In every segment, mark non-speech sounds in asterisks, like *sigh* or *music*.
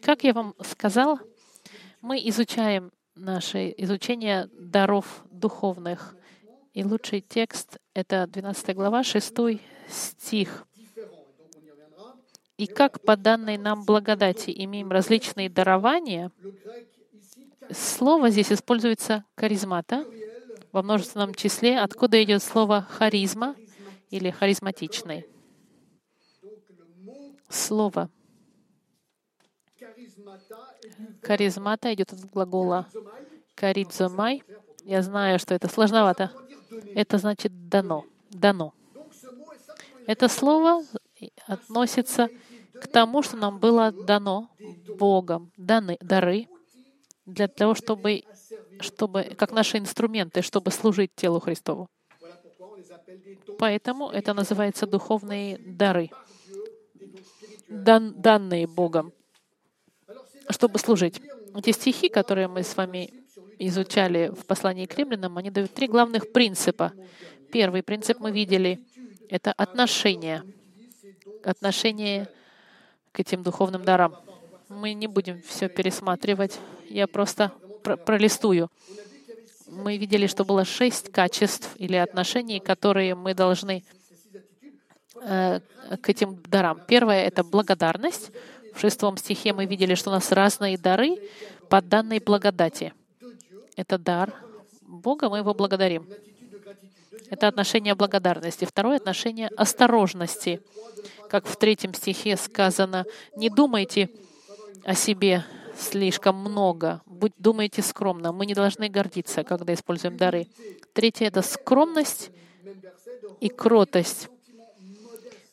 Как я вам сказал, мы изучаем наше изучение даров духовных. И лучший текст — это 12 глава, 6 стих. И как по данной нам благодати имеем различные дарования, слово здесь используется харизмата во множественном числе, откуда идет слово харизма или харизматичный. Слово Харизмата идет от глагола каридзомай. Я знаю, что это сложновато. Это значит дано. Дано. Это слово относится к тому, что нам было дано Богом, даны, дары для того, чтобы, чтобы, как наши инструменты, чтобы служить телу Христову. Поэтому это называется духовные дары, дан, данные Богом чтобы служить. Эти стихи, которые мы с вами изучали в послании к римлянам, они дают три главных принципа. Первый принцип мы видели — это отношение. Отношение к этим духовным дарам. Мы не будем все пересматривать. Я просто про пролистую. Мы видели, что было шесть качеств или отношений, которые мы должны э, к этим дарам. Первое — это благодарность. В шестом стихе мы видели, что у нас разные дары по данной благодати. Это дар Бога, мы его благодарим. Это отношение будь Второе — отношение осторожности. Как в третьем стихе сказано, не думайте о себе слишком много, будь думайте скромно. Мы не должны гордиться, когда используем дары. Третье — это скромность и кротость.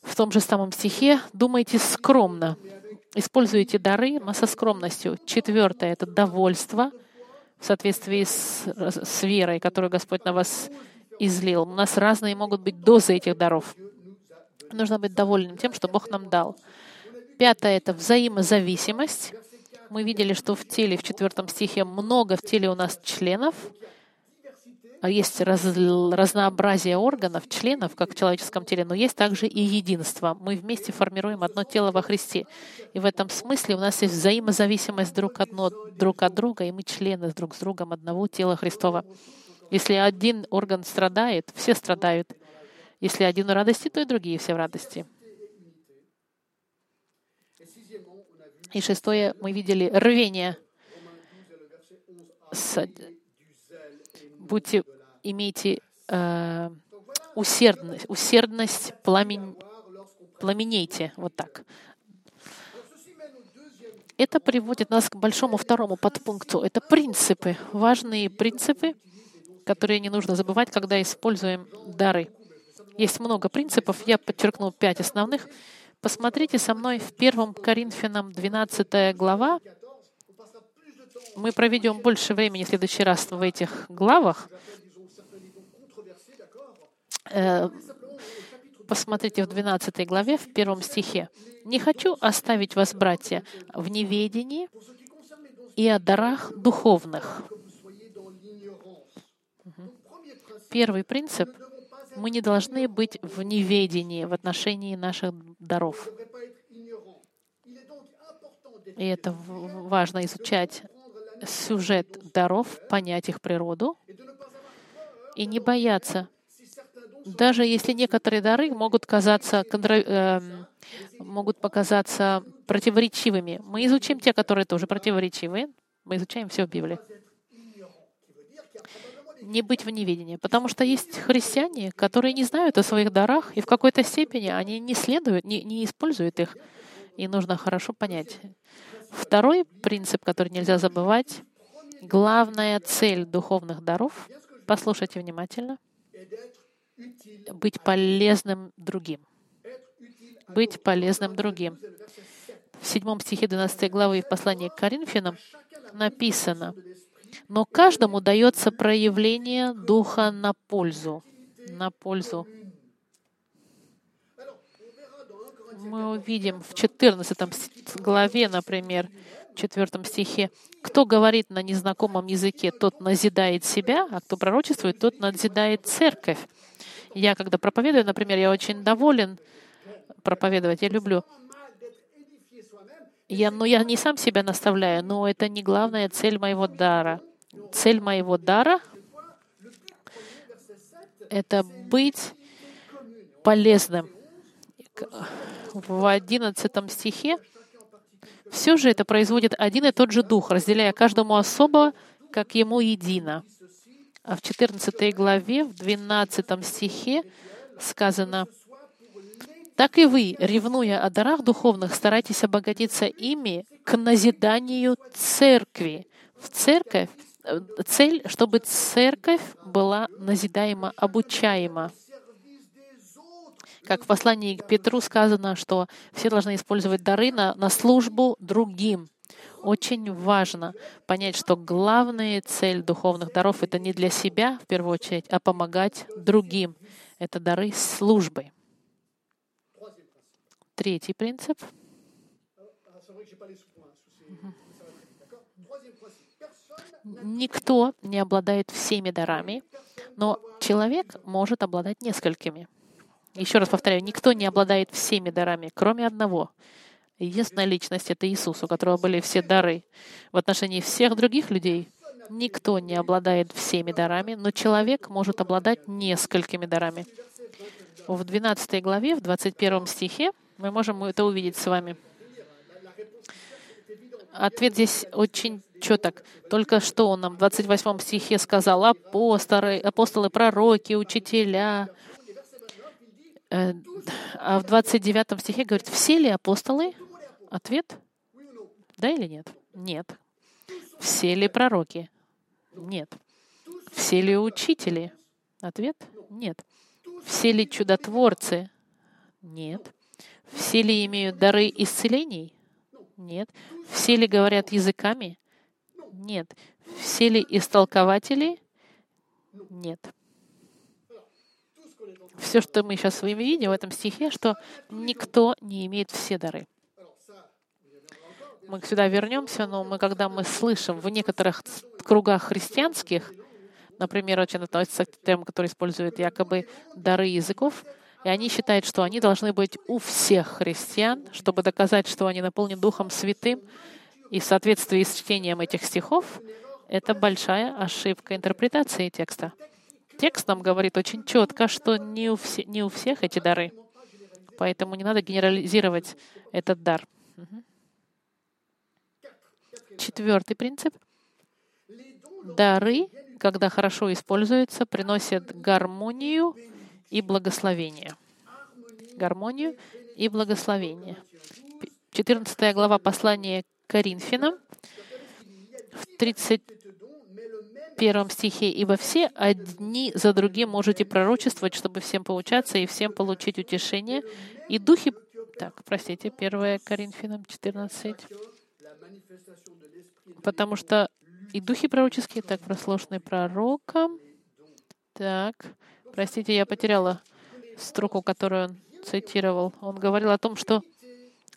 В том же самом стихе думайте скромно используете дары со скромностью. Четвертое — это довольство в соответствии с, с верой, которую Господь на вас излил. У нас разные могут быть дозы этих даров. Нужно быть довольным тем, что Бог нам дал. Пятое — это взаимозависимость. Мы видели, что в теле, в четвертом стихе, много в теле у нас членов, есть раз, разнообразие органов, членов, как в человеческом теле, но есть также и единство. Мы вместе формируем одно тело во Христе. И в этом смысле у нас есть взаимозависимость друг, одно, друг от друга, и мы члены друг с другом одного тела Христова. Если один орган страдает, все страдают. Если один в радости, то и другие все в радости. И шестое, мы видели рвение будьте, имейте э, усердность, усердность пламень, пламенейте, вот так. Это приводит нас к большому второму подпункту. Это принципы, важные принципы, которые не нужно забывать, когда используем дары. Есть много принципов, я подчеркнул пять основных. Посмотрите со мной в 1 Коринфянам 12 глава, мы проведем больше времени в следующий раз в этих главах. Э, посмотрите в 12 главе, в первом стихе. «Не хочу оставить вас, братья, в неведении и о дарах духовных». Первый принцип — мы не должны быть в неведении в отношении наших даров. И это важно изучать сюжет даров, понять их природу и не бояться. Даже если некоторые дары могут казаться, э, могут показаться противоречивыми, мы изучим те, которые тоже противоречивые. Мы изучаем все в Библии. Не быть в неведении. Потому что есть христиане, которые не знают о своих дарах, и в какой-то степени они не следуют, не, не используют их. И нужно хорошо понять. Второй принцип, который нельзя забывать, главная цель духовных даров, послушайте внимательно, быть полезным другим. Быть полезным другим. В седьмом стихе 12 главы в послании к Коринфянам написано, «Но каждому дается проявление Духа на пользу». На пользу мы увидим в 14 главе, например, 4 стихе, кто говорит на незнакомом языке, тот назидает себя, а кто пророчествует, тот назидает церковь. Я, когда проповедую, например, я очень доволен проповедовать, я люблю. Я, но я не сам себя наставляю, но это не главная цель моего дара. Цель моего дара — это быть полезным. В одиннадцатом стихе все же это производит один и тот же дух, разделяя каждому особо, как ему едино. А в 14 главе, в 12 стихе сказано, «Так и вы, ревнуя о дарах духовных, старайтесь обогатиться ими к назиданию церкви». В церковь, э, цель, чтобы церковь была назидаема, обучаема. Как в послании к Петру сказано, что все должны использовать дары на, на службу другим. Очень важно понять, что главная цель духовных даров — это не для себя, в первую очередь, а помогать другим. Это дары службы. Третий принцип. Никто не обладает всеми дарами, но человек может обладать несколькими. Еще раз повторяю, никто не обладает всеми дарами, кроме одного. Единственная личность — это Иисус, у которого были все дары. В отношении всех других людей никто не обладает всеми дарами, но человек может обладать несколькими дарами. В 12 главе, в 21 стихе, мы можем это увидеть с вами. Ответ здесь очень четок. Только что он нам в 28 стихе сказал апостолы, апостолы, пророки, учителя, а в 29 стихе говорит, все ли апостолы? Ответ — да или нет? Нет. Все ли пророки? Нет. Все ли учители? Ответ — нет. Все ли чудотворцы? Нет. Все ли имеют дары исцелений? Нет. Все ли говорят языками? Нет. Все ли истолкователи? Нет все, что мы сейчас с вами видим в этом стихе, что никто не имеет все дары. Мы сюда вернемся, но мы, когда мы слышим в некоторых кругах христианских, например, очень относится к тем, которые используют якобы дары языков, и они считают, что они должны быть у всех христиан, чтобы доказать, что они наполнены Духом Святым, и в соответствии с чтением этих стихов, это большая ошибка интерпретации текста. Текст нам говорит очень четко, что не у, все, не у всех эти дары. Поэтому не надо генерализировать этот дар. Четвертый принцип. Дары, когда хорошо используются, приносят гармонию и благословение. Гармонию и благословение. 14 глава послания Коринфянам, в 30 первом стихе, «Ибо все одни за другим можете пророчествовать, чтобы всем поучаться и всем получить утешение, и духи...» Так, простите, 1 Коринфянам 14. Потому что и духи пророческие, так, прослушаны пророком. Так, простите, я потеряла строку, которую он цитировал. Он говорил о том, что,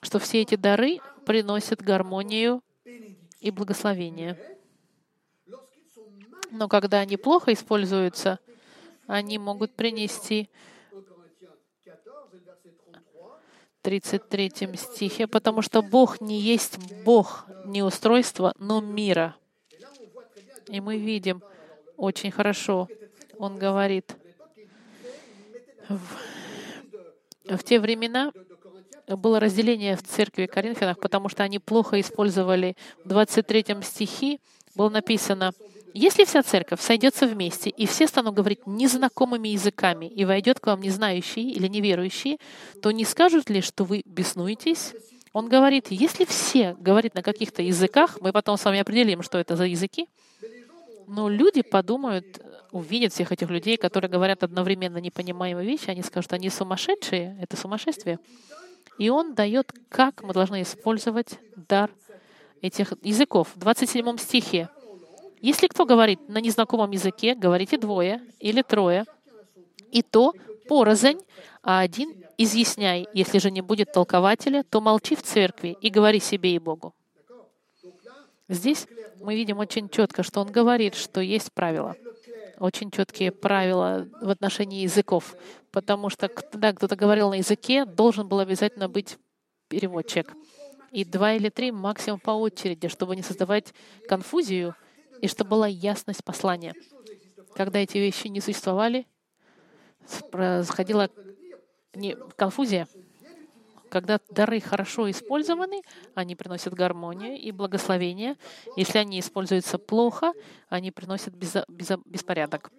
что все эти дары приносят гармонию и благословение. Но когда они плохо используются, они могут принести 33 стихе, потому что Бог не есть Бог не устройства, но мира. И мы видим очень хорошо, он говорит, в, в те времена было разделение в церкви Коринфянах, потому что они плохо использовали в 23 стихе, было написано, если вся церковь сойдется вместе, и все станут говорить незнакомыми языками, и войдет к вам незнающие или неверующие, то не скажут ли, что вы беснуетесь? Он говорит, если все говорят на каких-то языках, мы потом с вами определим, что это за языки, но люди подумают, увидят всех этих людей, которые говорят одновременно непонимаемые вещи, они скажут, они сумасшедшие, это сумасшествие. И он дает, как мы должны использовать дар этих языков. В 27 стихе если кто говорит на незнакомом языке, говорите двое или трое, и то порознь, а один изъясняй. Если же не будет толкователя, то молчи в церкви и говори себе и Богу. Здесь мы видим очень четко, что он говорит, что есть правила. Очень четкие правила в отношении языков. Потому что когда кто-то говорил на языке, должен был обязательно быть переводчик. и два или три максимум по очереди, чтобы не создавать конфузию и чтобы была ясность послания. Когда эти вещи не существовали, происходила не, конфузия. Когда дары хорошо использованы, они приносят гармонию и благословение. Если они используются плохо, они приносят безо, безо, беспорядок.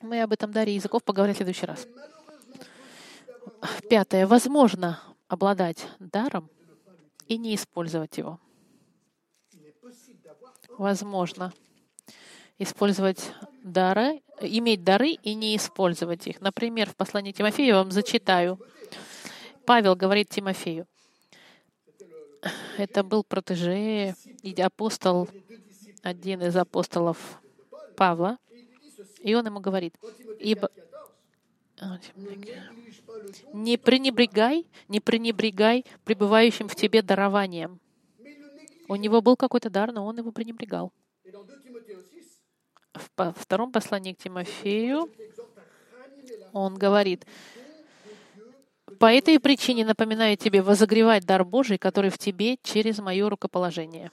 Мы об этом даре языков поговорим в следующий раз. Пятое. Возможно обладать даром и не использовать его. Возможно использовать дары, иметь дары и не использовать их. Например, в послании Тимофею я вам зачитаю. Павел говорит Тимофею, это был протеже и апостол, один из апостолов Павла, и он ему говорит, ибо не пренебрегай, не пренебрегай пребывающим в тебе дарованием. У него был какой-то дар, но он его пренебрегал. В втором послании к Тимофею он говорит, «По этой причине напоминаю тебе возогревать дар Божий, который в тебе через мое рукоположение».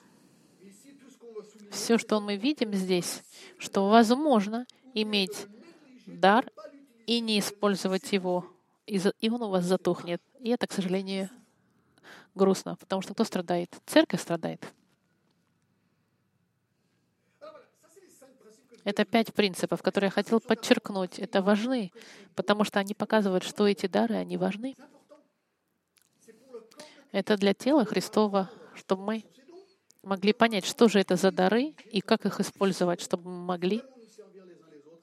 Все, что мы видим здесь, что возможно иметь дар и не использовать его, и он у вас затухнет. И это, к сожалению, грустно, потому что кто страдает? Церковь страдает. Это пять принципов, которые я хотел подчеркнуть. Это важны, потому что они показывают, что эти дары, они важны. Это для тела Христова, чтобы мы могли понять, что же это за дары и как их использовать, чтобы мы могли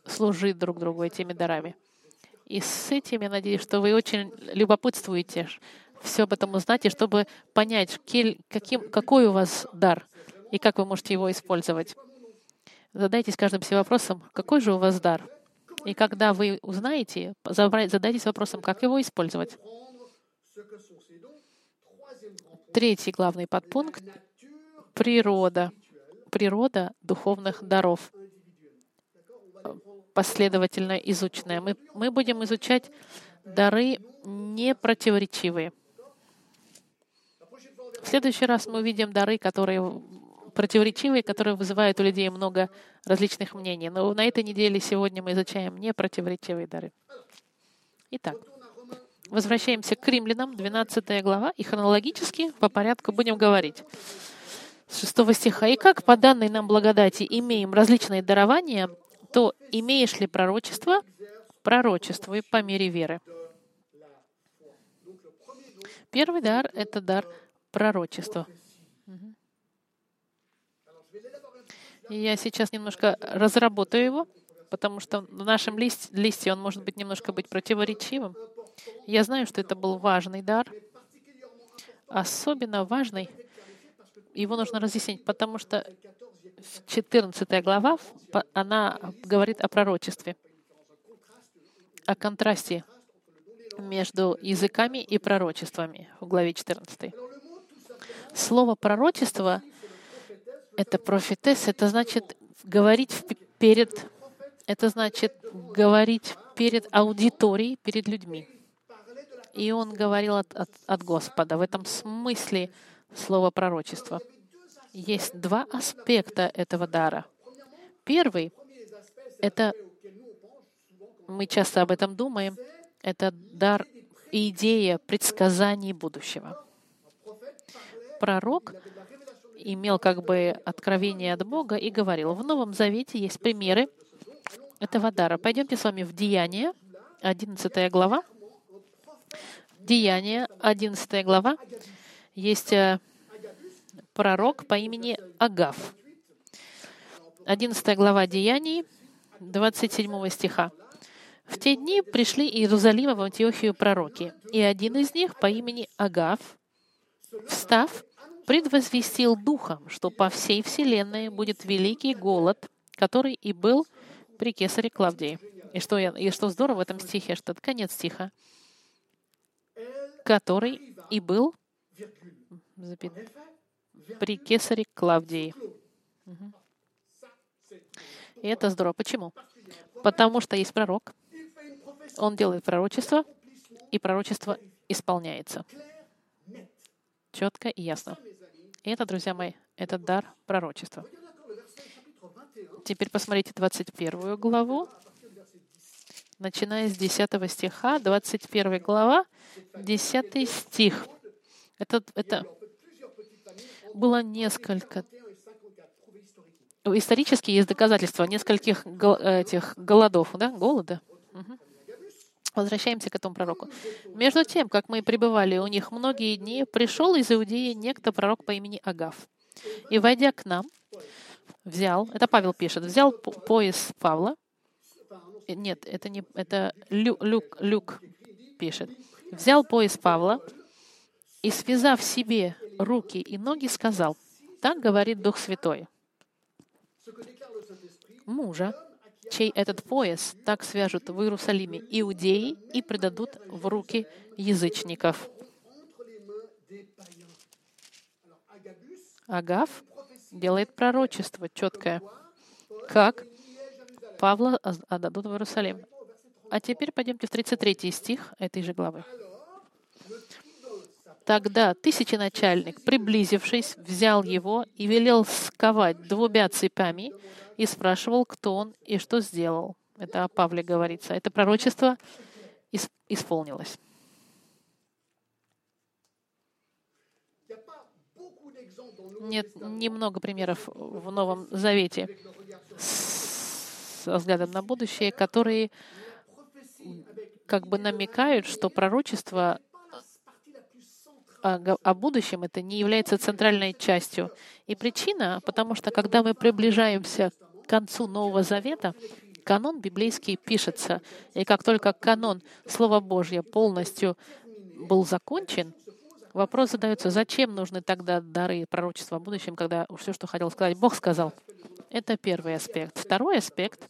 служить друг другу этими дарами. И с этим я надеюсь, что вы очень любопытствуете все об этом узнать, и чтобы понять, каким, какой у вас дар и как вы можете его использовать. Задайтесь каждым себе вопросом, какой же у вас дар? И когда вы узнаете, задайтесь вопросом, как его использовать. Третий главный подпункт — природа. Природа духовных даров. Последовательно изученная. Мы, мы будем изучать дары непротиворечивые. В следующий раз мы увидим дары, которые противоречивые, которые вызывают у людей много различных мнений. Но на этой неделе сегодня мы изучаем непротиворечивые дары. Итак, возвращаемся к римлянам, 12 глава, и хронологически по порядку будем говорить. С 6 стиха. «И как по данной нам благодати имеем различные дарования, то имеешь ли пророчество? Пророчествуй по мере веры». Первый дар — это дар пророчества. Я сейчас немножко разработаю его, потому что в нашем листе, листе он может быть немножко быть противоречивым. Я знаю, что это был важный дар, особенно важный. Его нужно разъяснить, потому что 14 глава, она говорит о пророчестве, о контрасте между языками и пророчествами в главе 14. Слово «пророчество» Это профитес, это значит говорить перед, это значит говорить перед аудиторией, перед людьми. И он говорил от, от, от Господа. В этом смысле слова пророчества. Есть два аспекта этого дара. Первый — это, мы часто об этом думаем, это дар идея предсказаний будущего. Пророк имел как бы откровение от Бога и говорил. В Новом Завете есть примеры этого дара. Пойдемте с вами в Деяние, 11 глава. Деяние, 11 глава. Есть э, пророк по имени Агав. 11 глава Деяний, 27 стиха. В те дни пришли из Иерусалима в Антиохию пророки, и один из них по имени Агав, встав, предвозвестил Духом, что по всей Вселенной будет великий голод, который и был при кесаре Клавдии. И что, я, и что здорово в этом стихе, что это конец стиха, который и был при кесаре Клавдии. И это здорово. Почему? Потому что есть пророк, он делает пророчество, и пророчество исполняется четко и ясно. И это, друзья мои, это дар пророчества. Теперь посмотрите 21 главу, начиная с 10 стиха, 21 глава, 10 стих. Это, это было несколько... Исторически есть доказательства нескольких этих голодов, да, голода. Угу. Возвращаемся к этому пророку. Между тем, как мы пребывали у них многие дни, пришел из Иудеи некто пророк по имени Агав. И, войдя к нам, взял, это Павел пишет, взял пояс Павла. Э, нет, это не, это Лю, Люк, Люк пишет. Взял пояс Павла и, связав себе руки и ноги, сказал, так говорит Дух Святой. Мужа, чей этот пояс так свяжут в Иерусалиме иудеи и предадут в руки язычников. Агав делает пророчество четкое, как Павла отдадут в Иерусалим. А теперь пойдемте в 33 стих этой же главы. Тогда тысяченачальник, приблизившись, взял его и велел сковать двумя цепями и спрашивал, кто он и что сделал. Это о Павле говорится. Это пророчество исполнилось. Нет немного примеров в Новом Завете с взглядом на будущее, которые как бы намекают, что пророчество о, о будущем это не является центральной частью. И причина, потому что когда мы приближаемся к концу Нового Завета, канон библейский пишется. И как только канон Слова Божье полностью был закончен, вопрос задается, зачем нужны тогда дары пророчества о будущем, когда все, что хотел сказать, Бог сказал. Это первый аспект. Второй аспект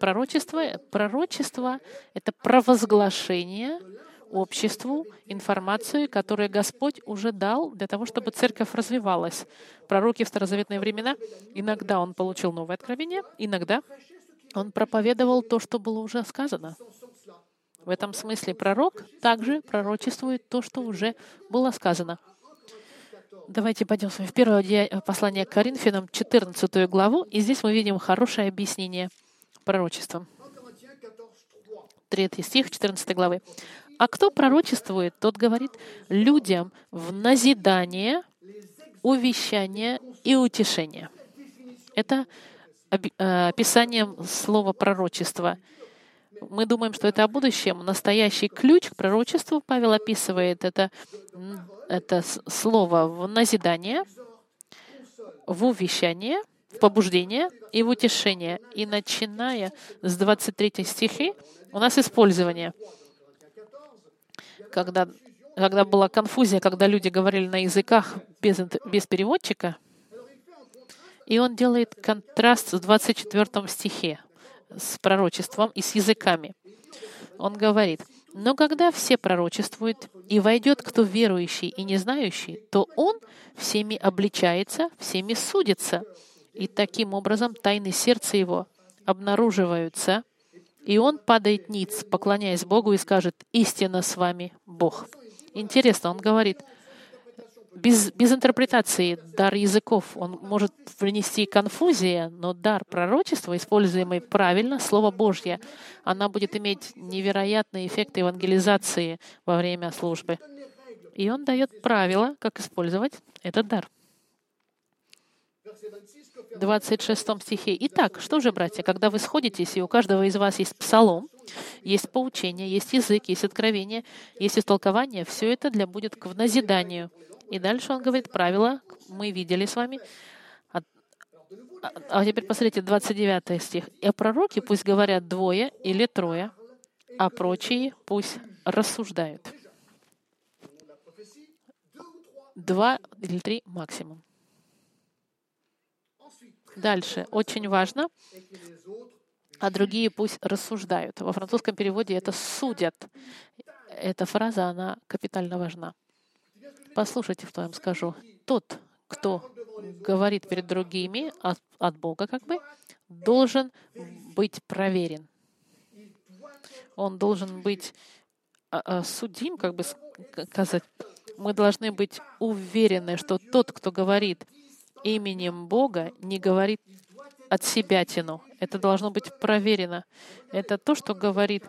пророчества. Пророчество — это провозглашение обществу информацию, которую Господь уже дал для того, чтобы церковь развивалась. Пророки в старозаветные времена, иногда он получил новое откровение, иногда он проповедовал то, что было уже сказано. В этом смысле пророк также пророчествует то, что уже было сказано. Давайте пойдем с вами в первое послание к Коринфянам, 14 главу, и здесь мы видим хорошее объяснение пророчества. Третий стих 14 главы. А кто пророчествует, тот говорит людям в назидание, увещание и утешение. Это э, описанием слова пророчества. Мы думаем, что это о будущем. Настоящий ключ к пророчеству Павел описывает это, это слово в назидание, в увещание, в побуждение и в утешение. И начиная с 23 стихи у нас использование — когда, когда была конфузия, когда люди говорили на языках без, без переводчика, и он делает контраст в 24 стихе с пророчеством и с языками. Он говорит, «Но когда все пророчествуют, и войдет кто верующий и не знающий, то он всеми обличается, всеми судится, и таким образом тайны сердца его обнаруживаются, и он падает ниц, поклоняясь Богу, и скажет, «Истина с вами, Бог». Интересно, он говорит, без, без интерпретации дар языков, он может принести конфузия, но дар пророчества, используемый правильно, Слово Божье, она будет иметь невероятный эффект евангелизации во время службы. И он дает правила, как использовать этот дар. 26 стихе. Итак, что же, братья, когда вы сходитесь, и у каждого из вас есть псалом, есть поучение, есть язык, есть откровение, есть истолкование, все это для будет к назиданию. И дальше он говорит правила, мы видели с вами. А, а, а теперь посмотрите, 29 стих. «И пророки пусть говорят двое или трое, а прочие пусть рассуждают». Два или три максимум. Дальше. Очень важно. А другие пусть рассуждают. Во французском переводе это «судят». Эта фраза, она капитально важна. Послушайте, что я вам скажу. Тот, кто говорит перед другими от, от Бога, как бы, должен быть проверен. Он должен быть а, а, судим, как бы сказать, Мы должны быть уверены, что тот, кто говорит именем Бога, не говорит от себя тяну. Это должно быть проверено. Это то, что говорит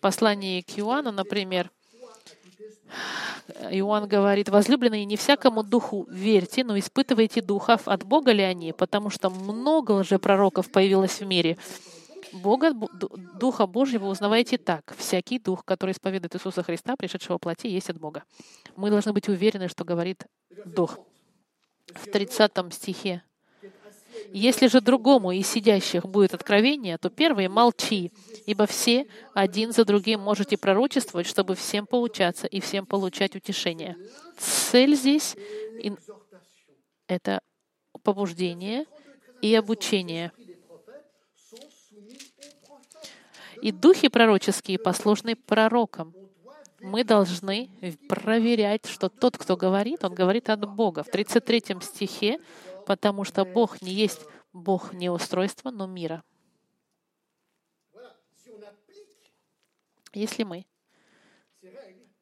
послание к Иоанну, например. Иоанн говорит, возлюбленные, не всякому духу верьте, но испытывайте духов, от Бога ли они, потому что много лжепророков появилось в мире. Бога, Духа Божьего узнавайте так. Всякий дух, который исповедует Иисуса Христа, пришедшего плоти, есть от Бога. Мы должны быть уверены, что говорит Дух. В 30 стихе. Если же другому из сидящих будет откровение, то первый молчи, ибо все один за другим можете пророчествовать, чтобы всем поучаться и всем получать утешение. Цель здесь — это побуждение и обучение — И духи пророческие послушны пророкам. Мы должны проверять, что тот, кто говорит, он говорит от Бога. В 33 стихе, потому что Бог не есть Бог не устройства, но мира. Если мы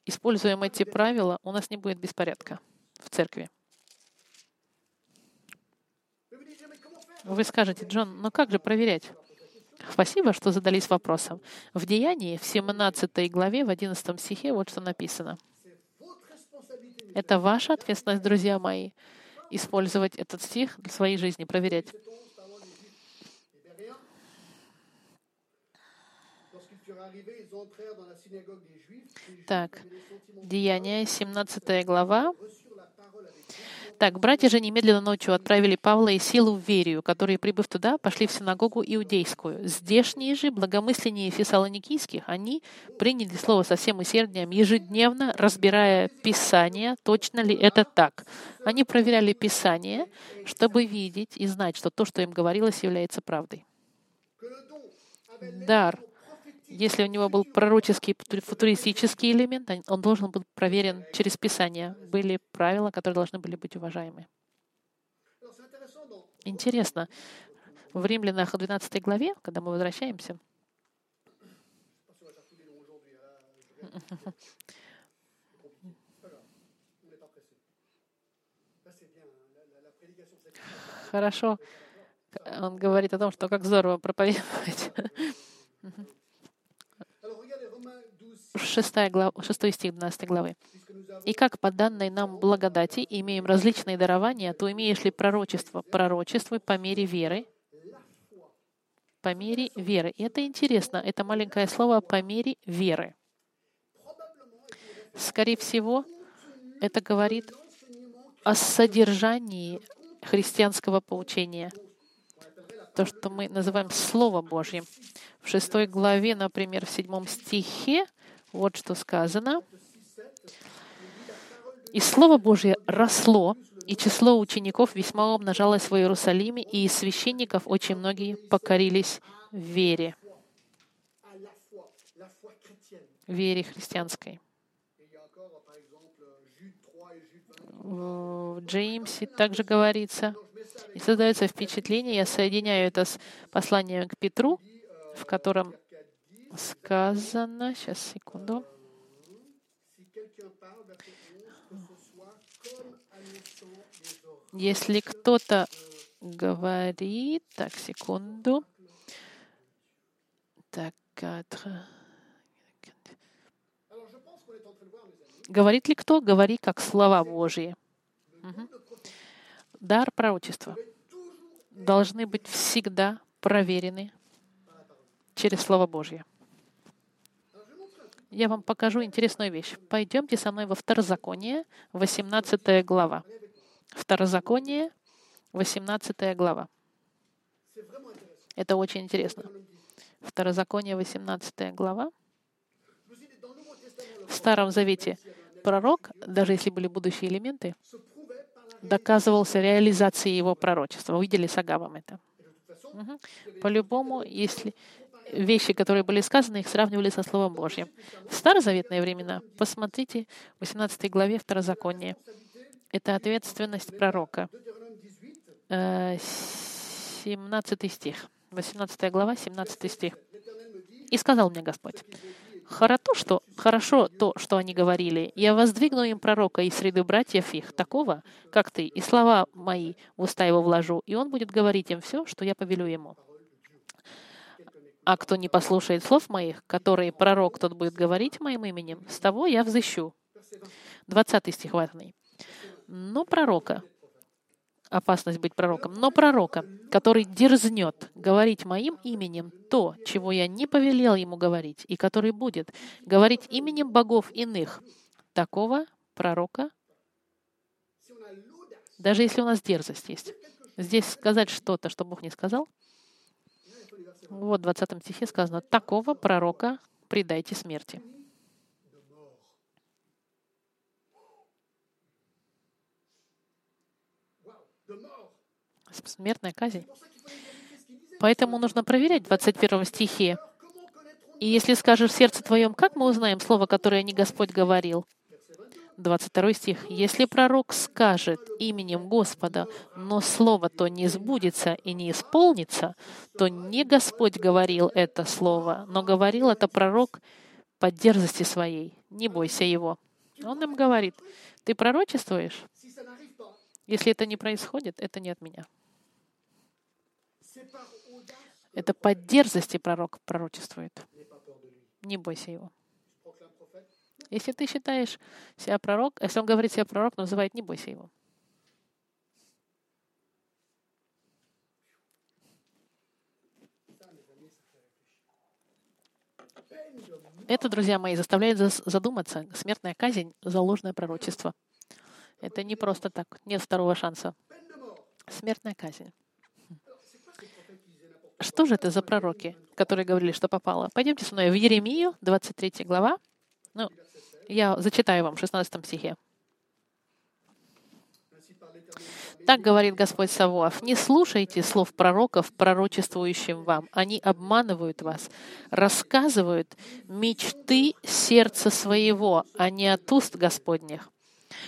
используем эти правила, у нас не будет беспорядка в церкви. Вы скажете, Джон, ну как же проверять? Спасибо, что задались вопросом. В Деянии, в 17 главе, в 11 стихе, вот что написано. Это ваша ответственность, друзья мои, использовать этот стих для своей жизни, проверять. Так, Деяние, 17 глава, так, братья же немедленно ночью отправили Павла и силу в Верию, которые, прибыв туда, пошли в синагогу иудейскую. Здешние же, благомысленнее фессалоникийских, они приняли слово со всем усердием, ежедневно разбирая Писание, точно ли это так. Они проверяли Писание, чтобы видеть и знать, что то, что им говорилось, является правдой. Дар если у него был пророческий футуристический элемент, он должен был проверен через Писание. Были правила, которые должны были быть уважаемы. Интересно, в Римлянах 12 главе, когда мы возвращаемся, Хорошо. Он говорит о том, что как здорово проповедовать. 6, глав, 6 стих 12 главы. «И как по данной нам благодати имеем различные дарования, то имеешь ли пророчество? Пророчествуй по мере веры». По мере веры. И это интересно, это маленькое слово «по мере веры». Скорее всего, это говорит о содержании христианского поучения. То, что мы называем Слово Божье. В шестой главе, например, в седьмом стихе вот что сказано. «И Слово Божье росло, и число учеников весьма умножалось в Иерусалиме, и из священников очень многие покорились вере, вере христианской. В Джеймсе также говорится, и создается впечатление, я соединяю это с посланием к Петру, в котором сказано, сейчас, секунду. Если кто-то говорит, так, секунду. Так, Говорит ли кто? Говори как слова Божьи. Угу. Дар пророчества должны быть всегда проверены через Слово Божье я вам покажу интересную вещь. Пойдемте со мной во Второзаконие, 18 глава. Второзаконие, 18 глава. Это очень интересно. Второзаконие, 18 глава. В Старом Завете пророк, даже если были будущие элементы, доказывался реализацией его пророчества. Вы видели с Агавом это? Угу. По-любому, если вещи, которые были сказаны, их сравнивали со Словом Божьим. В старозаветные времена, посмотрите, в 18 главе Второзакония. Это ответственность пророка. 17 э, стих. 18 глава, 17 стих. «И сказал мне Господь, Хорошо, что, хорошо то, что они говорили. Я воздвигну им пророка из среды братьев их, такого, как ты, и слова мои в уста его вложу, и он будет говорить им все, что я повелю ему. А кто не послушает слов моих, которые пророк тот будет говорить моим именем, с того я взыщу. 20 стих важный. Но пророка, опасность быть пророком, но пророка, который дерзнет говорить моим именем то, чего я не повелел ему говорить, и который будет говорить именем богов иных, такого пророка, даже если у нас дерзость есть, здесь сказать что-то, что Бог не сказал, вот в 20 стихе сказано, такого пророка предайте смерти. смертная казнь. Поэтому нужно проверять в 21 стихе. И если скажешь в сердце твоем, как мы узнаем слово, которое не Господь говорил? 22 стих. «Если пророк скажет именем Господа, но слово то не сбудется и не исполнится, то не Господь говорил это слово, но говорил это пророк по дерзости своей. Не бойся его». Он им говорит, ты пророчествуешь? Если это не происходит, это не от меня. Это по дерзости пророк пророчествует. Не бойся его. Если ты считаешь себя пророк, если он говорит себя пророк, называет не бойся его. Это, друзья мои, заставляет задуматься. Смертная казнь за ложное пророчество. Это не просто так. Нет второго шанса. Смертная казнь. Что же это за пророки, которые говорили, что попало? Пойдемте со мной в Еремию, 23 глава. Ну, я зачитаю вам в 16 стихе. Так говорит Господь Савуав, не слушайте слов пророков, пророчествующим вам. Они обманывают вас, рассказывают мечты сердца своего, а не от уст Господних.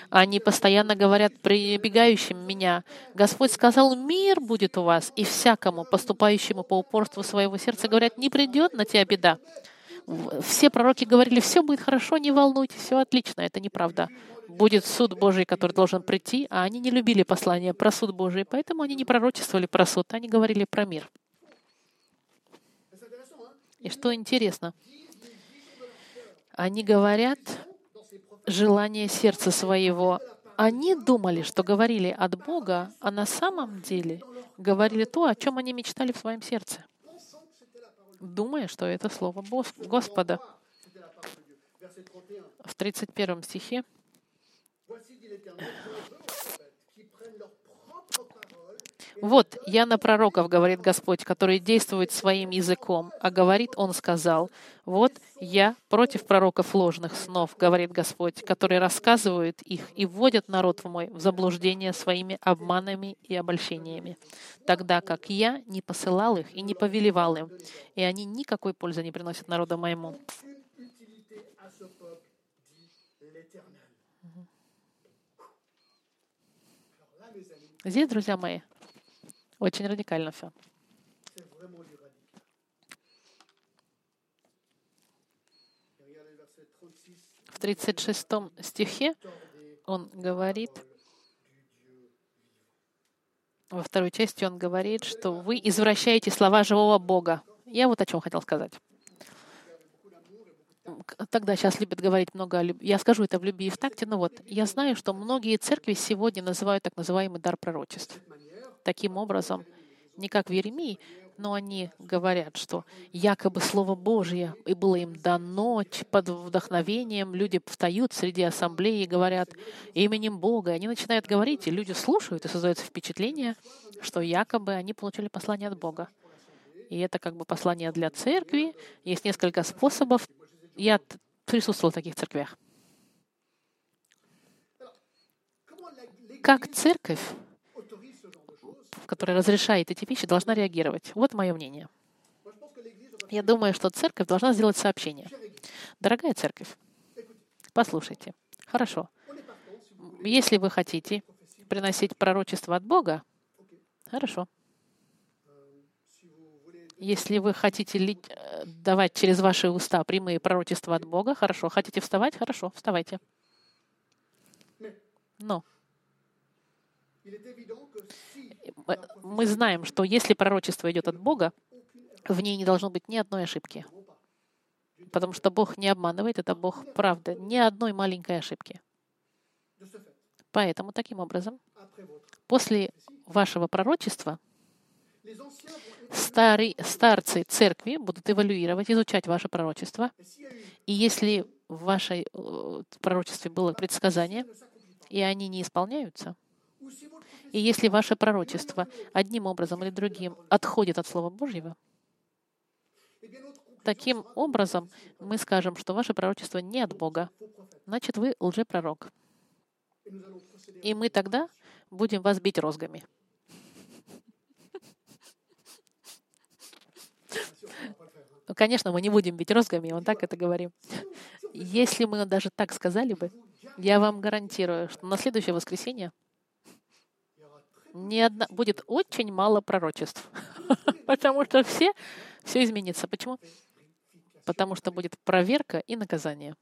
Они постоянно говорят прибегающим меня, «Господь сказал, мир будет у вас», и всякому, поступающему по упорству своего сердца, говорят, «Не придет на тебя беда». Все пророки говорили, все будет хорошо, не волнуйтесь, все отлично. Это неправда. Будет суд Божий, который должен прийти, а они не любили послание про суд Божий, поэтому они не пророчествовали про суд, они говорили про мир. И что интересно, они говорят желание сердца своего. Они думали, что говорили от Бога, а на самом деле говорили то, о чем они мечтали в своем сердце, думая, что это слово Господа. В 31 стихе «Вот я на пророков, говорит Господь, который действует своим языком, а говорит Он сказал, вот я против пророков ложных снов, говорит Господь, которые рассказывают их и вводят народ в мой в заблуждение своими обманами и обольщениями, тогда как я не посылал их и не повелевал им, и они никакой пользы не приносят народу моему». Здесь, друзья мои, очень радикально все. В 36 стихе он говорит, во второй части он говорит, что вы извращаете слова живого Бога. Я вот о чем хотел сказать. Тогда сейчас любят говорить много о любви. Я скажу это в любви и в такте, но вот я знаю, что многие церкви сегодня называют так называемый дар пророчеств таким образом, не как в Еремии, но они говорят, что якобы Слово Божье и было им дано под вдохновением. Люди встают среди ассамблеи и говорят именем Бога. И они начинают говорить, и люди слушают, и создается впечатление, что якобы они получили послание от Бога. И это как бы послание для церкви. Есть несколько способов. Я присутствовал в таких церквях. Как церковь которая разрешает эти вещи, должна реагировать. Вот мое мнение. Я думаю, что церковь должна сделать сообщение. Дорогая церковь, послушайте. Хорошо. Если вы хотите приносить пророчество от Бога, хорошо. Если вы хотите давать через ваши уста прямые пророчества от Бога. Хорошо. Хотите вставать? Хорошо, вставайте. Но мы знаем, что если пророчество идет от Бога, в ней не должно быть ни одной ошибки. Потому что Бог не обманывает, это Бог правда. Ни одной маленькой ошибки. Поэтому, таким образом, после вашего пророчества старые, старцы церкви будут эвалюировать, изучать ваше пророчество. И если в вашей э, пророчестве было предсказание, и они не исполняются, и если ваше пророчество одним образом или другим отходит от Слова Божьего, таким образом мы скажем, что ваше пророчество не от Бога, значит, вы лжепророк. И мы тогда будем вас бить розгами. Конечно, мы не будем бить розгами, он так это говорим. Если мы даже так сказали бы, я вам гарантирую, что на следующее воскресенье не одна, будет очень мало пророчеств. *laughs* Потому что все, все изменится. Почему? Потому что будет проверка и наказание.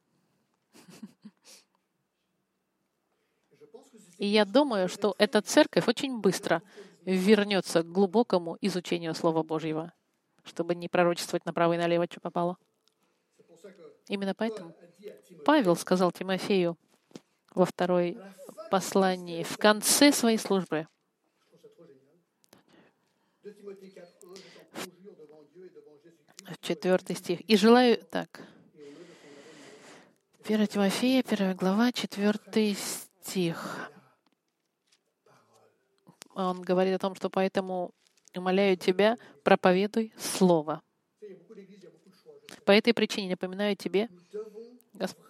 И я думаю, что эта церковь очень быстро вернется к глубокому изучению Слова Божьего, чтобы не пророчествовать направо и налево, что попало. Именно поэтому Павел сказал Тимофею во второй послании, в конце своей службы, четвертый стих. И желаю так. 1 Тимофея, первая глава, четвертый стих. Он говорит о том, что поэтому умоляю тебя, проповедуй Слово. По этой причине напоминаю тебе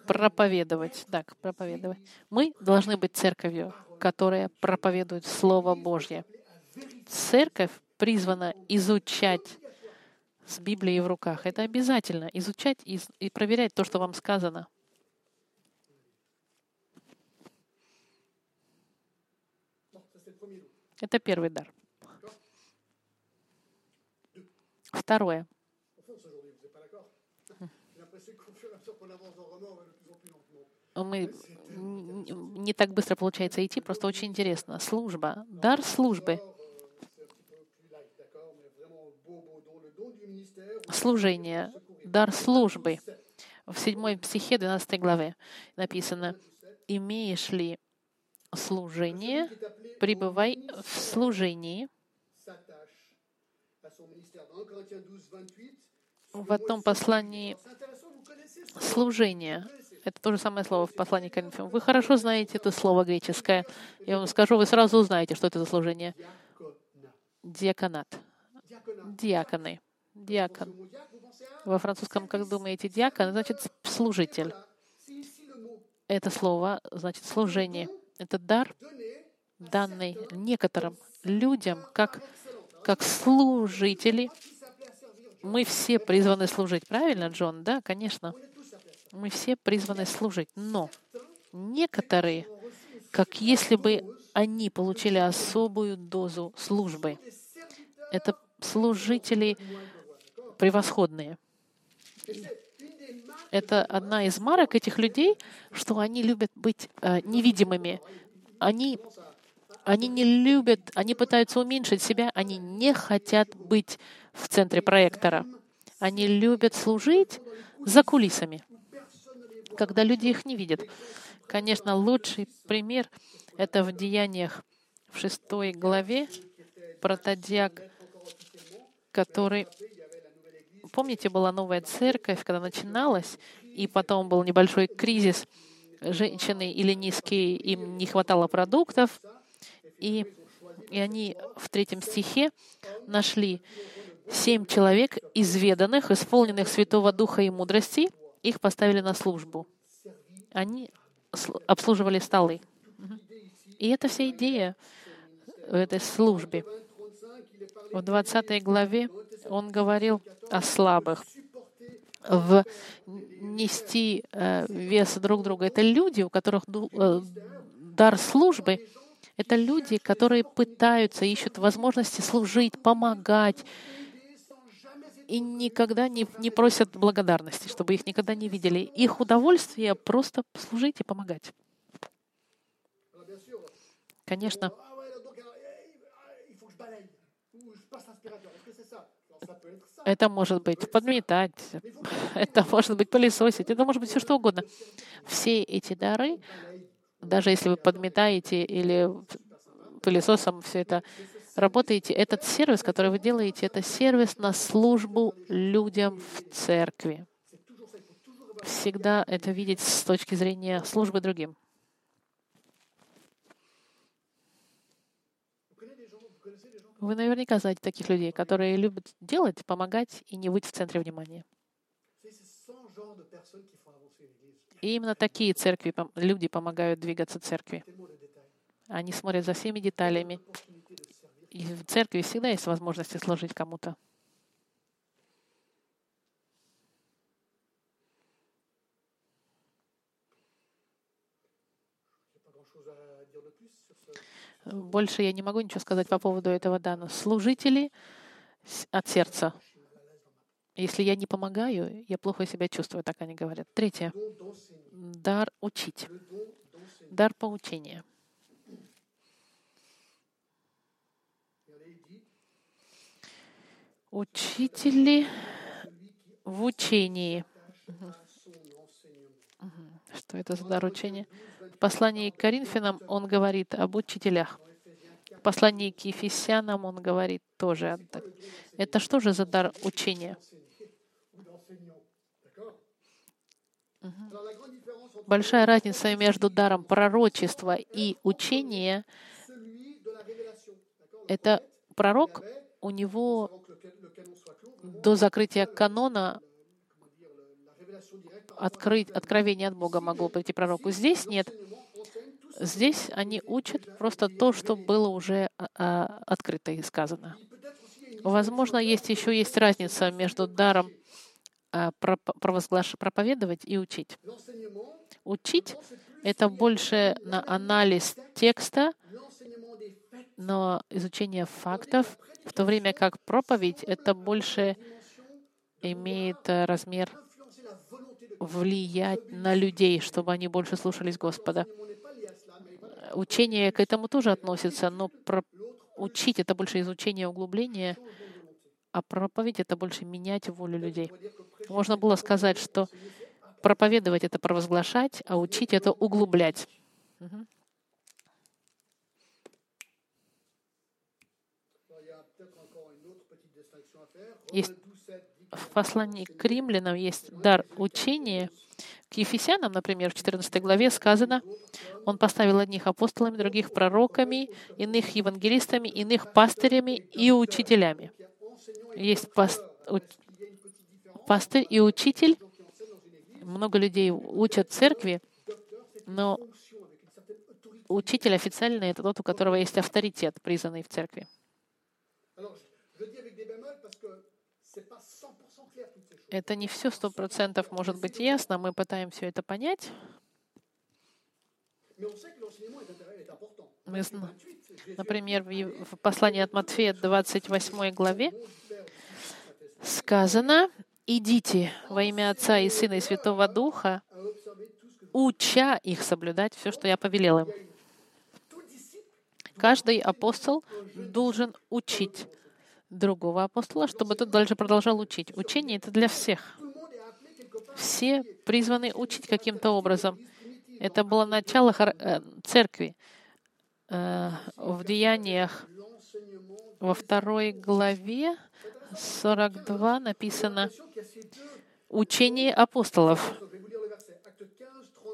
проповедовать. Так, проповедовать. Мы должны быть церковью, которая проповедует Слово Божье. Церковь призвана изучать с Библией в руках. Это обязательно. Изучать и, и проверять то, что вам сказано. Это первый дар. Второе. Мы не так быстро получается идти, просто очень интересно. Служба, дар службы — служение, дар службы. В 7 стихе 12 главе написано, «Имеешь ли служение, пребывай в служении». В одном послании служение. Это то же самое слово в послании к Коринфянам. Вы хорошо знаете это слово греческое. Я вам скажу, вы сразу узнаете, что это за служение. Диаконат. Диаконы диакон. Во французском, как думаете, диакон значит служитель. Это слово значит служение. Это дар, данный некоторым людям, как, как служители. Мы все призваны служить. Правильно, Джон? Да, конечно. Мы все призваны служить. Но некоторые, как если бы они получили особую дозу службы. Это служители превосходные. Это одна из марок этих людей, что они любят быть э, невидимыми. Они, они не любят, они пытаются уменьшить себя, они не хотят быть в центре проектора. Они любят служить за кулисами, когда люди их не видят. Конечно, лучший пример — это в Деяниях в шестой главе протодиак, который Помните, была новая церковь, когда начиналась, и потом был небольшой кризис. Женщины или низкие, им не хватало продуктов, и, и они в третьем стихе нашли семь человек, изведанных, исполненных Святого Духа и мудрости, их поставили на службу. Они обслуживали столы. И это вся идея в этой службе. В 20 главе он говорил о слабых, в нести э, вес друг друга. Это люди, у которых э, дар службы. Это люди, которые пытаются, ищут возможности служить, помогать, и никогда не, не просят благодарности, чтобы их никогда не видели. Их удовольствие просто служить и помогать. Конечно, это может быть подметать, это может быть пылесосить, это может быть все что угодно. Все эти дары, даже если вы подметаете или пылесосом все это работаете, этот сервис, который вы делаете, это сервис на службу людям в церкви. Всегда это видеть с точки зрения службы другим. Вы наверняка знаете таких людей, которые любят делать, помогать и не быть в центре внимания. И именно такие церкви, люди помогают двигаться церкви. Они смотрят за всеми деталями. И в церкви всегда есть возможность служить кому-то. Больше я не могу ничего сказать по поводу этого дана. Служители от сердца. Если я не помогаю, я плохо себя чувствую, так они говорят. Третье. Дар учить. Дар поучения. Учители в учении. Что это за дар учения? В послании к Коринфянам он говорит об учителях. В послании к Ефесянам он говорит тоже. Это что же за дар учения? Большая разница между даром пророчества и учения — это пророк, у него до закрытия канона открыть откровение от Бога могло прийти пророку. Здесь нет. Здесь они учат просто то, что было уже а, а открыто и сказано. Возможно, есть еще есть разница между даром а, провозглаш... проповедовать и учить. Учить — это больше на анализ текста, но изучение фактов, в то время как проповедь — это больше имеет э, размер влиять на людей, чтобы они больше слушались Господа. Учение к этому тоже относится, но про... учить — это больше изучение, углубление, а проповедь — это больше менять волю людей. Можно было сказать, что проповедовать — это провозглашать, а учить — это углублять. Есть в послании к римлянам есть дар учения. К Ефесянам, например, в 14 главе сказано, он поставил одних апостолами, других пророками, иных евангелистами, иных пастырями и учителями. Есть паст... пастырь и учитель. Много людей учат церкви, но учитель официальный — это тот, у которого есть авторитет, признанный в церкви. Это не все сто процентов может быть ясно, мы пытаемся все это понять. Мы. Например, в послании от Матфея 28 главе сказано, «Идите во имя Отца и Сына и Святого Духа, уча их соблюдать все, что я повелел им». Каждый апостол должен учить другого апостола, чтобы тот дальше продолжал учить. Учение — это для всех. Все призваны учить каким-то образом. Это было начало э, церкви. Э, в Деяниях во второй главе 42 написано «Учение апостолов».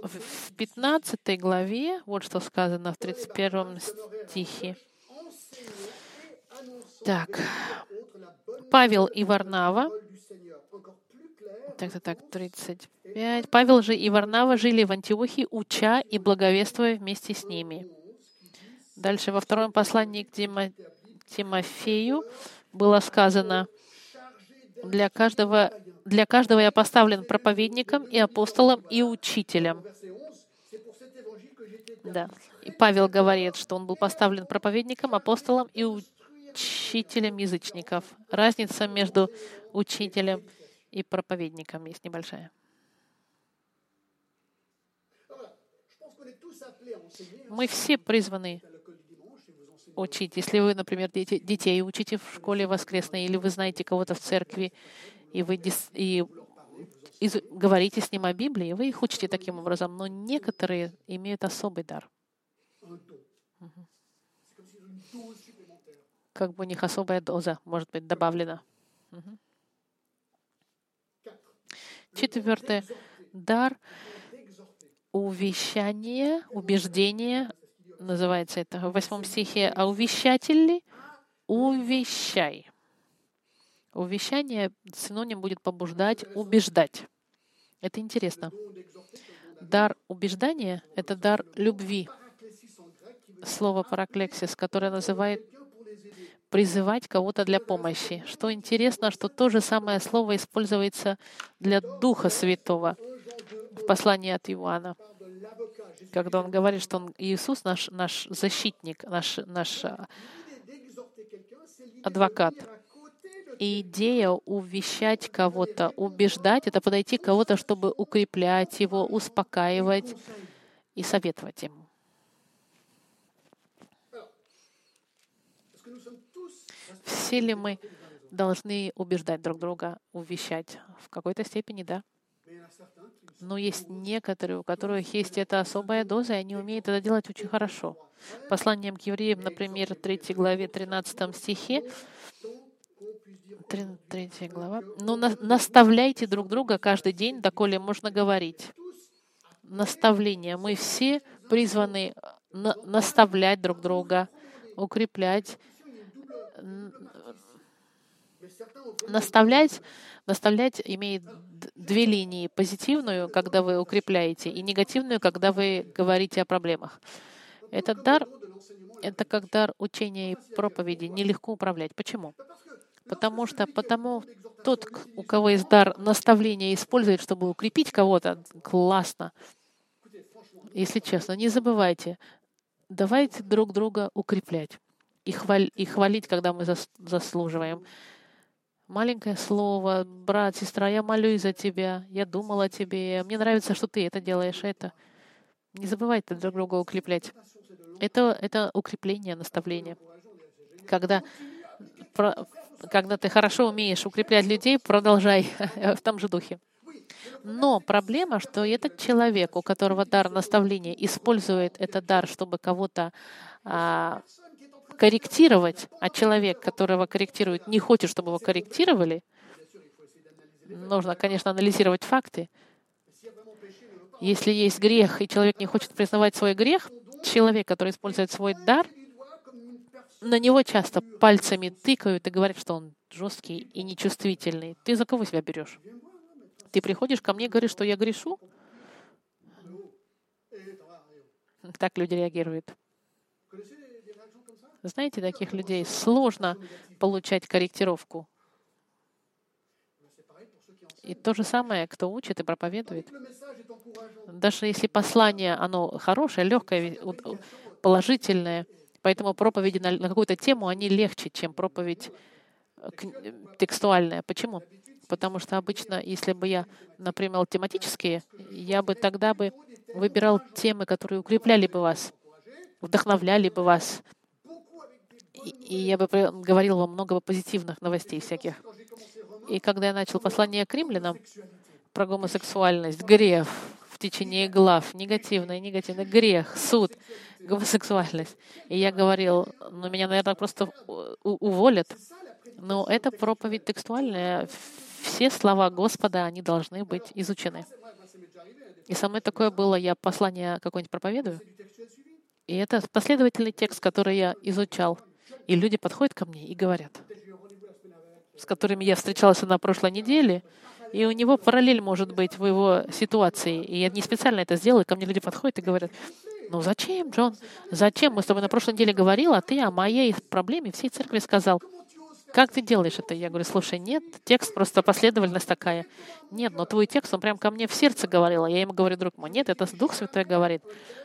В 15 главе, вот что сказано в 31 стихе, так, Павел и Варнава, так, так, так, 35. Павел же и Варнава жили в Антиохии, уча и благовествуя вместе с ними. Дальше во втором послании к Тимо, Тимофею было сказано, для каждого, для каждого я поставлен проповедником и апостолом и учителем. Да. И Павел говорит, что он был поставлен проповедником, апостолом и учителем учителем язычников. Разница между учителем и проповедником есть небольшая. Мы все призваны учить. Если вы, например, дети, детей учите в школе воскресной, или вы знаете кого-то в церкви, и вы и, и говорите с ним о Библии, вы их учите таким образом. Но некоторые имеют особый дар. Как бы у них особая доза может быть добавлена. Четвертое. Дар увещания, убеждения, называется это в восьмом стихе, а увещатель ли? Увещай. Увещание синоним будет побуждать, убеждать. Это интересно. Дар убеждания — это дар любви. Слово параклексис, которое называет призывать кого-то для помощи. Что интересно, что то же самое слово используется для Духа Святого в послании от Иоанна, когда он говорит, что он, Иисус наш, наш защитник, наш, наш а, адвокат. И идея увещать кого-то, убеждать, это подойти к кого-то, чтобы укреплять его, успокаивать и советовать ему. Все ли мы должны убеждать друг друга, увещать? В какой-то степени, да. Но есть некоторые, у которых есть эта особая доза, и они умеют это делать очень хорошо. Посланием к евреям, например, 3 главе 13 стихе, 3, глава. «Ну, на, наставляйте друг друга каждый день, доколе можно говорить». Наставление. Мы все призваны на, наставлять друг друга, укреплять, наставлять, наставлять имеет две линии. Позитивную, когда вы укрепляете, и негативную, когда вы говорите о проблемах. Этот дар — это как дар учения и проповеди. Нелегко управлять. Почему? Потому что потому тот, у кого есть дар наставления, использует, чтобы укрепить кого-то, классно. Если честно, не забывайте, давайте друг друга укреплять и, хваль, и хвалить, когда мы зас, заслуживаем. Маленькое слово, брат, сестра, я молюсь за тебя, я думал о тебе, мне нравится, что ты это делаешь, это. Не забывайте друг друга укреплять. Это, это укрепление, наставление. Когда, про, когда ты хорошо умеешь укреплять людей, продолжай *laughs* в том же духе. Но проблема, что этот человек, у которого дар наставления, использует этот дар, чтобы кого-то а, корректировать, а человек, которого корректируют, не хочет, чтобы его корректировали, нужно, конечно, анализировать факты. Если есть грех, и человек не хочет признавать свой грех, человек, который использует свой дар, на него часто пальцами тыкают и говорят, что он жесткий и нечувствительный. Ты за кого себя берешь? Ты приходишь ко мне и говоришь, что я грешу? Так люди реагируют. Знаете, таких людей сложно получать корректировку. И то же самое, кто учит и проповедует. Даже если послание, оно хорошее, легкое, положительное, поэтому проповеди на, какую-то тему, они легче, чем проповедь э, текстуальная. Почему? Потому что обычно, если бы я, например, тематические, я бы тогда бы выбирал темы, которые укрепляли бы вас, вдохновляли бы вас, и я бы говорил вам много позитивных новостей всяких. И когда я начал послание к римлянам про гомосексуальность, грех в течение глав, негативный, негативный грех, суд, гомосексуальность. И я говорил, ну меня, наверное, просто уволят. Но это проповедь текстуальная. Все слова Господа, они должны быть изучены. И со мной такое было, я послание какое-нибудь проповедую, и это последовательный текст, который я изучал. И люди подходят ко мне и говорят, с которыми я встречался на прошлой неделе, и у него параллель может быть в его ситуации. И я не специально это сделал, и ко мне люди подходят и говорят, ну зачем, Джон? Зачем? Мы с тобой на прошлой неделе говорил, а ты о моей проблеме всей церкви сказал. Как ты делаешь это? Я говорю, слушай, нет, текст просто последовательность такая. Нет, но твой текст, он прям ко мне в сердце говорил. Я ему говорю, друг мой, нет, это Дух Святой говорит.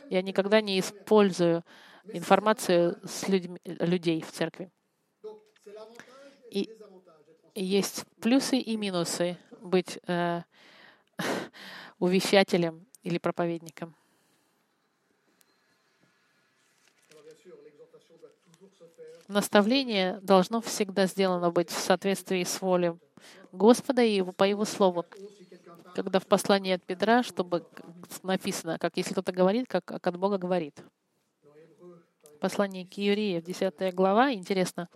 Я никогда не использую информацию с людьми, людей в церкви. И есть плюсы и минусы быть э, *laughs* увещателем или проповедником. Наставление должно всегда сделано быть в соответствии с волей Господа и по Его Слову. Когда в послании от Петра, чтобы написано, как если кто-то говорит, как, как от Бога говорит. Послание к Евреям, 10 глава, интересно,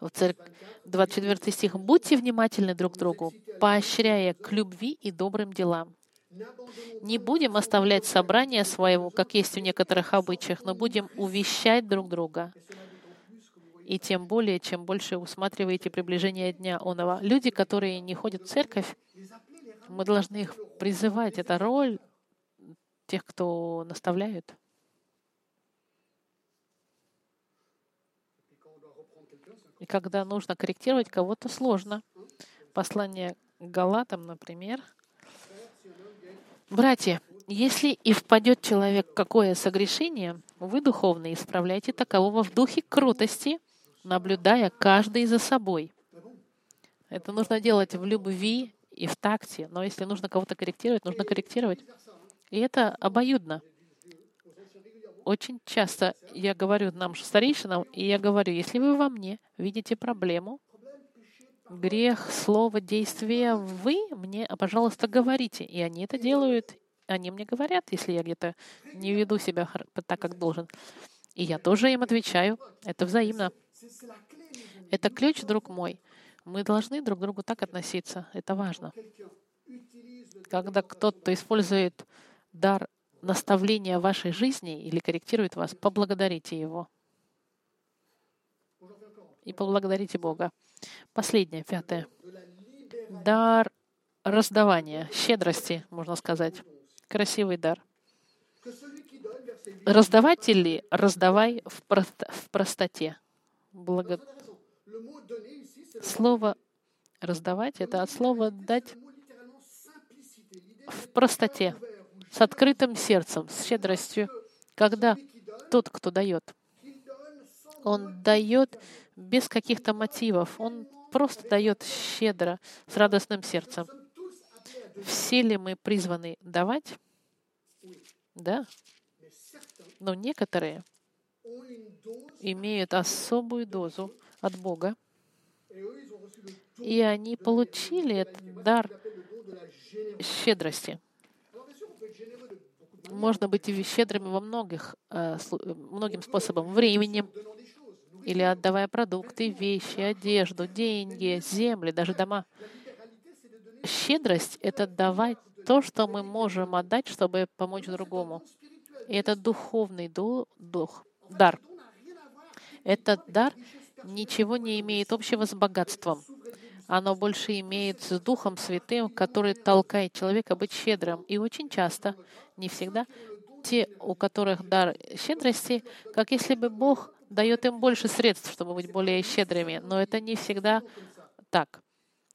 в церкви, 24 стих. «Будьте внимательны друг к другу, поощряя к любви и добрым делам, не будем оставлять собрание своего, как есть в некоторых обычаях, но будем увещать друг друга. И тем более, чем больше усматриваете приближение Дня Онова. Люди, которые не ходят в церковь, мы должны их призывать. Это роль тех, кто наставляют. И когда нужно корректировать кого-то, сложно. Послание Галатам, например, Братья, если и впадет человек какое согрешение, вы, духовные, исправляйте такового в духе крутости, наблюдая каждый за собой. Это нужно делать в любви и в такте, но если нужно кого-то корректировать, нужно корректировать. И это обоюдно. Очень часто я говорю нам, старейшинам, и я говорю, если вы во мне видите проблему, грех, слово, действие, вы мне, пожалуйста, говорите. И они это делают. Они мне говорят, если я где-то не веду себя так, как должен. И я тоже им отвечаю. Это взаимно. Это ключ, друг мой. Мы должны друг к другу так относиться. Это важно. Когда кто-то использует дар наставления в вашей жизни или корректирует вас, поблагодарите его. И поблагодарите Бога. Последнее, пятое. Дар раздавания, щедрости, можно сказать. Красивый дар. Раздавать или раздавай в, в простоте. Благо... Слово раздавать — это от слова дать в простоте, с открытым сердцем, с щедростью, когда тот, кто дает, он дает без каких-то мотивов. Он просто дает щедро, с радостным сердцем. Все ли мы призваны давать? Да. Но некоторые имеют особую дозу от Бога, и они получили этот дар щедрости. Можно быть щедрыми во многих, э, многим способом. Временем, или отдавая продукты, вещи, одежду, деньги, земли, даже дома. Щедрость — это давать то, что мы можем отдать, чтобы помочь другому. И это духовный дух, дар. Этот дар ничего не имеет общего с богатством. Оно больше имеет с Духом Святым, который толкает человека быть щедрым. И очень часто, не всегда, те, у которых дар щедрости, как если бы Бог дает им больше средств, чтобы быть более щедрыми. Но это не всегда так.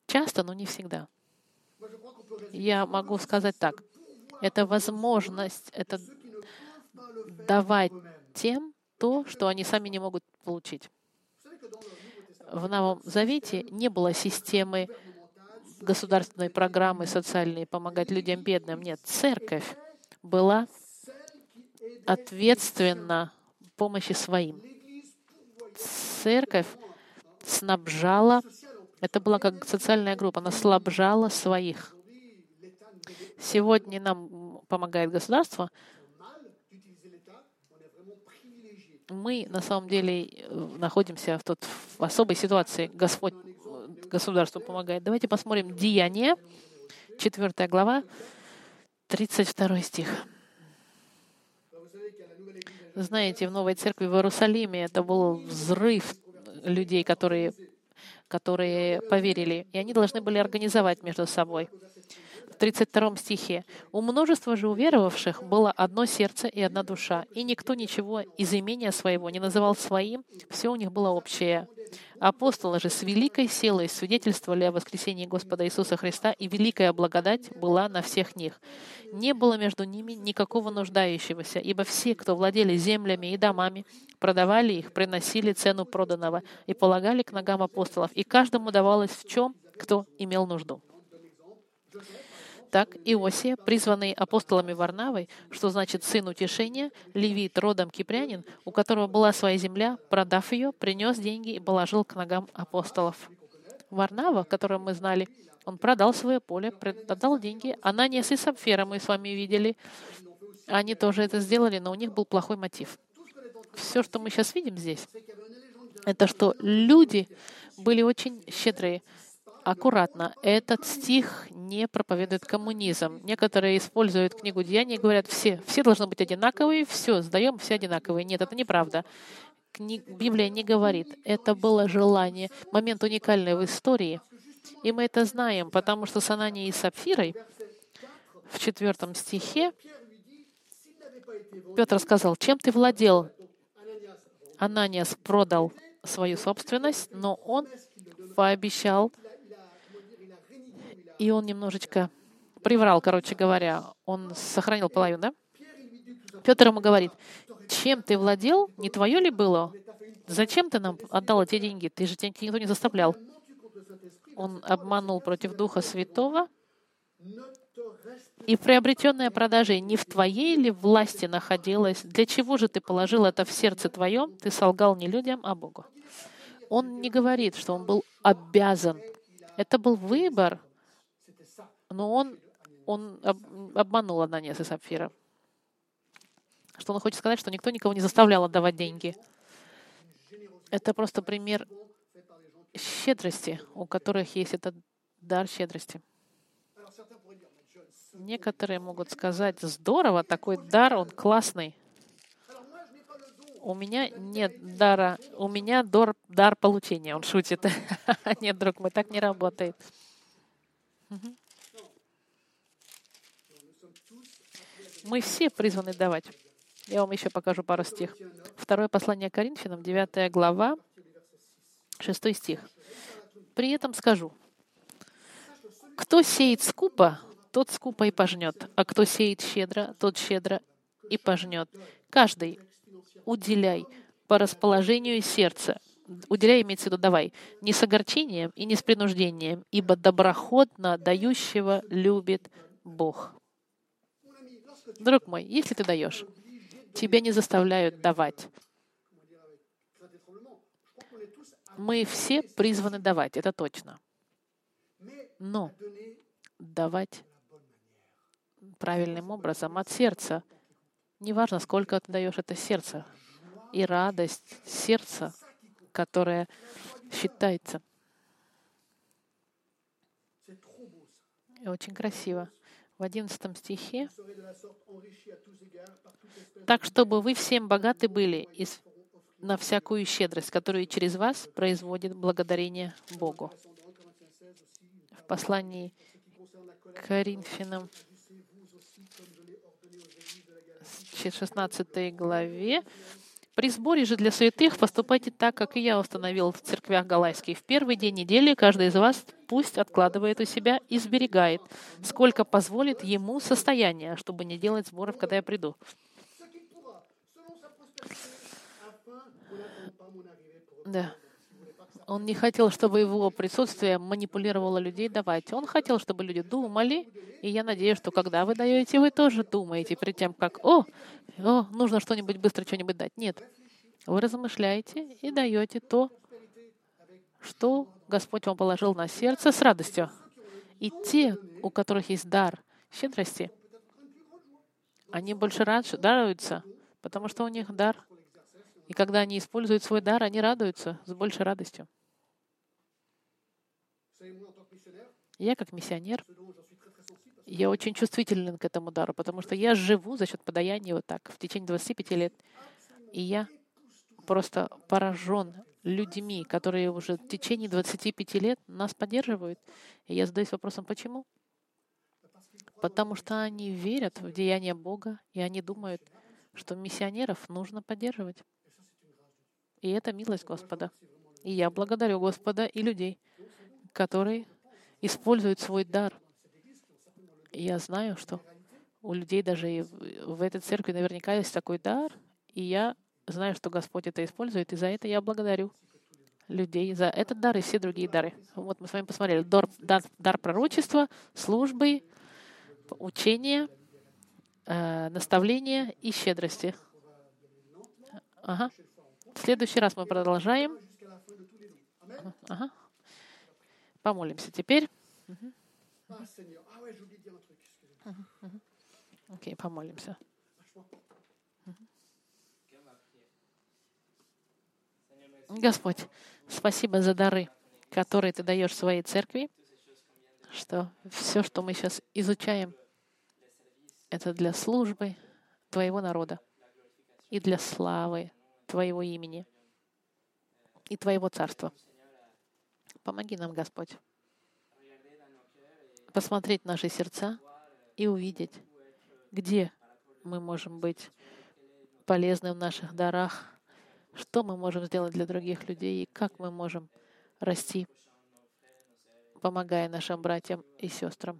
Часто, но не всегда. Я могу сказать так. Это возможность, это давать тем то, что они сами не могут получить. В Новом Завете не было системы государственной программы социальной помогать людям бедным. Нет, церковь была ответственна помощи своим церковь снабжала, это была как социальная группа, она снабжала своих. Сегодня нам помогает государство. Мы на самом деле находимся в, тот, в особой ситуации. Господь государству помогает. Давайте посмотрим Деяния, 4 глава, 32 стих. Знаете, в Новой Церкви в Иерусалиме это был взрыв людей, которые, которые поверили. И они должны были организовать между собой. В 32 стихе. «У множества же уверовавших было одно сердце и одна душа, и никто ничего из имения своего не называл своим, все у них было общее. Апостолы же с великой силой свидетельствовали о воскресении Господа Иисуса Христа, и великая благодать была на всех них. Не было между ними никакого нуждающегося, ибо все, кто владели землями и домами, продавали их, приносили цену проданного и полагали к ногам апостолов, и каждому давалось в чем, кто имел нужду. Так Иосия, призванный апостолами Варнавой, что значит сын утешения, левит, родом кипрянин, у которого была своя земля, продав ее, принес деньги и положил к ногам апостолов. Варнава, которого мы знали, он продал свое поле, отдал деньги. Ананиас и Сапфира мы с вами видели. Они тоже это сделали, но у них был плохой мотив. Все, что мы сейчас видим здесь, это что люди были очень щедрые аккуратно. Этот стих не проповедует коммунизм. Некоторые используют книгу Деяний и говорят, все, все должны быть одинаковые, все, сдаем, все одинаковые. Нет, это неправда. Кни... Библия не говорит. Это было желание, момент уникальный в истории. И мы это знаем, потому что с Ананией и Сапфирой в четвертом стихе Петр сказал, чем ты владел? Ананиас продал свою собственность, но он пообещал и он немножечко приврал, короче говоря. Он сохранил половину, да? Петр ему говорит, чем ты владел, не твое ли было? Зачем ты нам отдал эти деньги? Ты же тебя никто не заставлял. Он обманул против Духа Святого. И приобретенная продажей не в твоей ли власти находилась? Для чего же ты положил это в сердце твоем? Ты солгал не людям, а Богу. Он не говорит, что он был обязан. Это был выбор, но он, он обманул Ананиаса и Сапфира. Что он хочет сказать, что никто никого не заставлял отдавать деньги. Это просто пример щедрости, у которых есть этот дар щедрости. Некоторые могут сказать, здорово, такой дар, он классный. У меня нет дара, у меня дар, дар получения, он шутит. *laughs* нет, друг мой, так не работает. Мы все призваны давать. Я вам еще покажу пару стих. Второе послание Коринфянам, 9 глава, 6 стих. При этом скажу, кто сеет скупо, тот скупо и пожнет, а кто сеет щедро, тот щедро и пожнет. Каждый уделяй по расположению сердца. Уделяй, имеется в виду, давай, не с огорчением и не с принуждением, ибо доброходно дающего любит Бог. Друг мой, если ты даешь, тебя не заставляют давать. Мы все призваны давать, это точно. Но давать правильным образом от сердца. Неважно, сколько ты даешь это сердце. И радость сердца, которая считается. Очень красиво в 11 стихе, так чтобы вы всем богаты были из, на всякую щедрость, которую через вас производит благодарение Богу. В послании к Коринфянам 16 главе при сборе же для святых поступайте так, как и я установил в церквях Галайских. В первый день недели каждый из вас пусть откладывает у себя и сберегает, сколько позволит ему состояние, чтобы не делать сборов, когда я приду. Да. Он не хотел, чтобы его присутствие манипулировало людей давать. Он хотел, чтобы люди думали, и я надеюсь, что когда вы даете, вы тоже думаете перед тем, как «О, о нужно что-нибудь быстро что-нибудь дать». Нет. Вы размышляете и даете то, что Господь вам положил на сердце с радостью. И те, у которых есть дар щедрости, они больше радуются, потому что у них дар и когда они используют свой дар, они радуются с большей радостью. Я как миссионер, я очень чувствителен к этому дару, потому что я живу за счет подаяния вот так в течение 25 лет. И я просто поражен людьми, которые уже в течение 25 лет нас поддерживают. И я задаюсь вопросом, почему? потому что они верят в деяние Бога, и они думают, что миссионеров нужно поддерживать. И это милость Господа. И я благодарю Господа и людей, которые используют свой дар. Я знаю, что у людей даже и в этой церкви наверняка есть такой дар, и я знаю, что Господь это использует, и за это я благодарю людей за этот дар и все другие дары. Вот мы с вами посмотрели дар, дар, дар пророчества, службы, учения, э, наставления и щедрости. Ага. В следующий раз мы продолжаем. Ага. Помолимся теперь. Угу. Окей, okay, помолимся. Господь, спасибо за дары, которые Ты даешь своей церкви, что все, что мы сейчас изучаем, это для службы Твоего народа и для славы Твоего имени и Твоего Царства. Помоги нам, Господь, посмотреть наши сердца и увидеть, где мы можем быть полезны в наших дарах, что мы можем сделать для других людей и как мы можем расти, помогая нашим братьям и сестрам.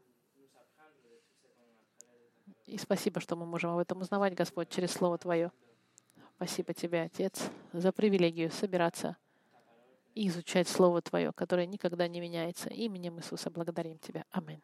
И спасибо, что мы можем об этом узнавать, Господь, через Слово Твое. Спасибо Тебе, Отец, за привилегию собираться и изучать Слово Твое, которое никогда не меняется. Именем Иисуса благодарим Тебя. Аминь.